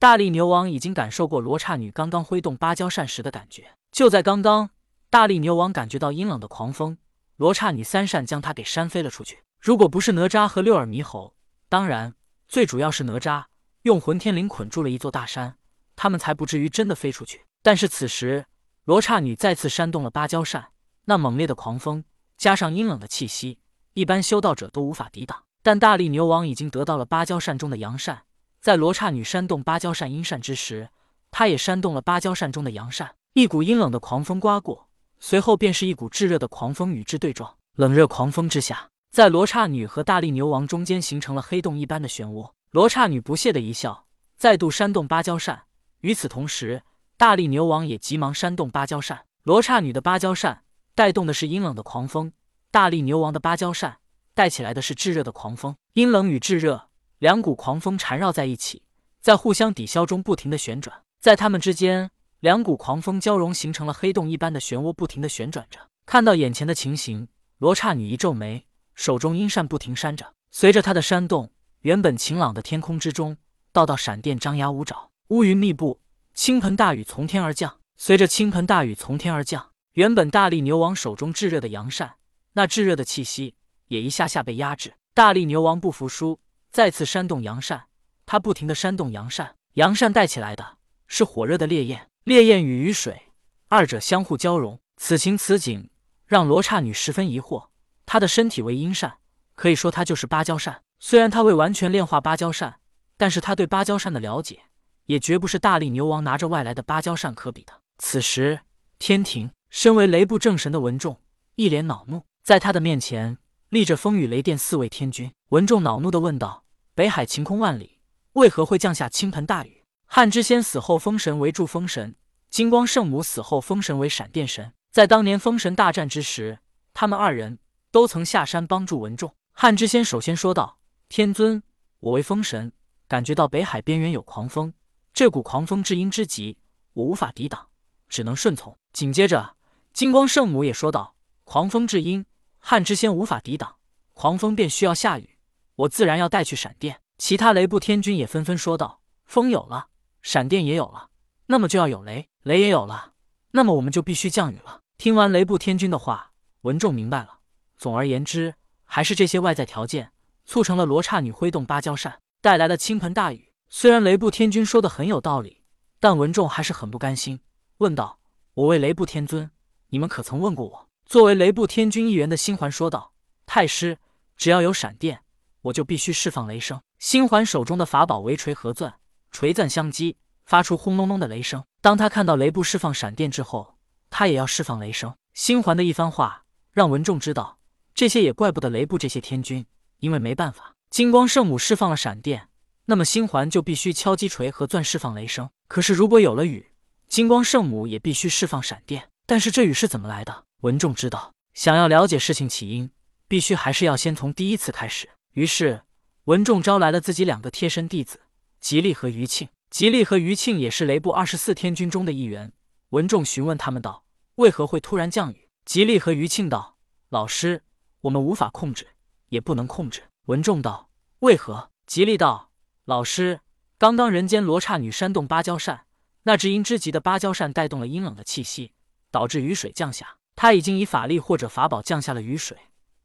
大力牛王已经感受过罗刹女刚刚挥动芭蕉扇时的感觉。就在刚刚，大力牛王感觉到阴冷的狂风，罗刹女三扇将他给扇飞了出去。如果不是哪吒和六耳猕猴，当然最主要是哪吒用混天绫捆住了一座大山，他们才不至于真的飞出去。但是此时，罗刹女再次扇动了芭蕉扇，那猛烈的狂风加上阴冷的气息，一般修道者都无法抵挡。但大力牛王已经得到了芭蕉扇中的阳扇，在罗刹女扇动芭蕉扇阴扇之时，她也扇动了芭蕉扇中的阳扇。一股阴冷的狂风刮过，随后便是一股炙热的狂风与之对撞。冷热狂风之下，在罗刹女和大力牛王中间形成了黑洞一般的漩涡。罗刹女不屑的一笑，再度扇动芭蕉扇。与此同时，大力牛王也急忙扇动芭蕉扇。罗刹女的芭蕉扇带动的是阴冷的狂风，大力牛王的芭蕉扇带起来的是炙热的狂风。阴冷与炙热两股狂风缠绕在一起，在互相抵消中不停的旋转，在它们之间。两股狂风交融，形成了黑洞一般的漩涡，不停的旋转着。看到眼前的情形，罗刹女一皱眉，手中阴扇不停扇着。随着她的扇动，原本晴朗的天空之中，道道闪电张牙舞爪，乌云密布，倾盆大雨从天而降。随着倾盆大雨从天而降，原本大力牛王手中炙热的阳扇，那炙热的气息也一下下被压制。大力牛王不服输，再次扇动阳扇。他不停的扇动阳扇，阳扇带起来的是火热的烈焰。烈焰与雨水，二者相互交融，此情此景让罗刹女十分疑惑。她的身体为阴扇，可以说她就是芭蕉扇。虽然她未完全炼化芭蕉扇，但是她对芭蕉扇的了解，也绝不是大力牛王拿着外来的芭蕉扇可比的。此时，天庭身为雷部正神的文仲一脸恼怒，在他的面前立着风雨雷电四位天君。文仲恼怒的问道：“北海晴空万里，为何会降下倾盆大雨？”汉之仙死后，封神为祝封神；金光圣母死后，封神为闪电神。在当年封神大战之时，他们二人都曾下山帮助文仲。汉之仙首先说道：“天尊，我为封神，感觉到北海边缘有狂风，这股狂风至阴之极，我无法抵挡，只能顺从。”紧接着，金光圣母也说道：“狂风至阴，汉之仙无法抵挡，狂风便需要下雨，我自然要带去闪电。”其他雷部天君也纷纷说道：“风有了。”闪电也有了，那么就要有雷；雷也有了，那么我们就必须降雨了。听完雷部天君的话，文仲明白了。总而言之，还是这些外在条件促成了罗刹女挥动芭蕉扇带来了倾盆大雨。虽然雷部天君说的很有道理，但文仲还是很不甘心，问道：“我为雷部天尊，你们可曾问过我？”作为雷部天君一员的星环说道：“太师，只要有闪电，我就必须释放雷声。”星环手中的法宝为锤和钻。锤钻相击，发出轰隆隆的雷声。当他看到雷部释放闪电之后，他也要释放雷声。星环的一番话让文仲知道，这些也怪不得雷部这些天君，因为没办法，金光圣母释放了闪电，那么星环就必须敲击锤和钻释放雷声。可是如果有了雨，金光圣母也必须释放闪电。但是这雨是怎么来的？文仲知道，想要了解事情起因，必须还是要先从第一次开始。于是文仲招来了自己两个贴身弟子。吉利和余庆，吉利和余庆也是雷部二十四天君中的一员。文仲询问他们道：“为何会突然降雨？”吉利和余庆道：“老师，我们无法控制，也不能控制。”文仲道：“为何？”吉利道：“老师，刚刚人间罗刹女扇动芭蕉扇，那只阴之极的芭蕉扇带动了阴冷的气息，导致雨水降下。他已经以法力或者法宝降下了雨水，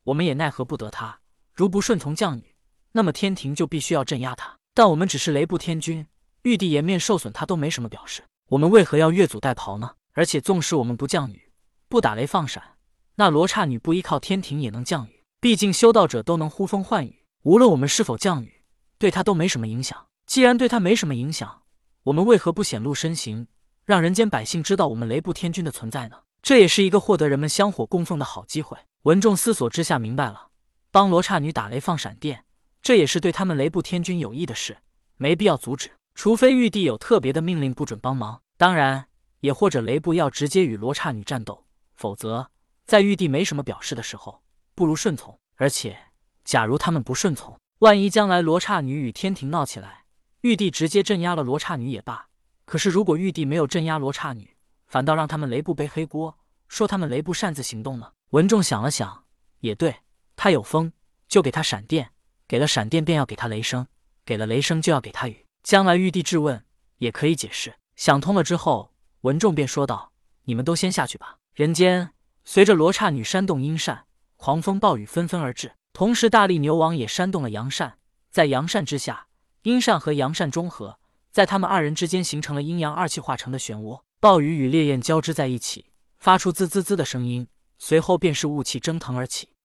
我们也奈何不得他。如不顺从降雨，那么天庭就必须要镇压他。”但我们只是雷部天君，玉帝颜面受损，他都没什么表示。我们为何要越俎代庖呢？而且，纵使我们不降雨，不打雷放闪，那罗刹女不依靠天庭也能降雨。毕竟修道者都能呼风唤雨，无论我们是否降雨，对他都没什么影响。既然对他没什么影响，我们为何不显露身形，让人间百姓知道我们雷部天君的存在呢？这也是一个获得人们香火供奉的好机会。文仲思索之下明白了，帮罗刹女打雷放闪电。这也是对他们雷部天君有益的事，没必要阻止，除非玉帝有特别的命令不准帮忙。当然，也或者雷部要直接与罗刹女战斗，否则在玉帝没什么表示的时候，不如顺从。而且，假如他们不顺从，万一将来罗刹女与天庭闹起来，玉帝直接镇压了罗刹女也罢。可是，如果玉帝没有镇压罗刹女，反倒让他们雷部背黑锅，说他们雷部擅自行动呢？文仲想了想，也对，他有风，就给他闪电。给了闪电，便要给他雷声；给了雷声，就要给他雨。将来玉帝质问也可以解释。想通了之后，文仲便说道：“你们都先下去吧。”人间随着罗刹女扇动阴扇，狂风暴雨纷纷而至，同时大力牛王也扇动了阳扇，在阳扇之下，阴扇和阳扇中和，在他们二人之间形成了阴阳二气化成的漩涡，暴雨与烈焰交织在一起，发出滋滋滋的声音，随后便是雾气蒸腾而起。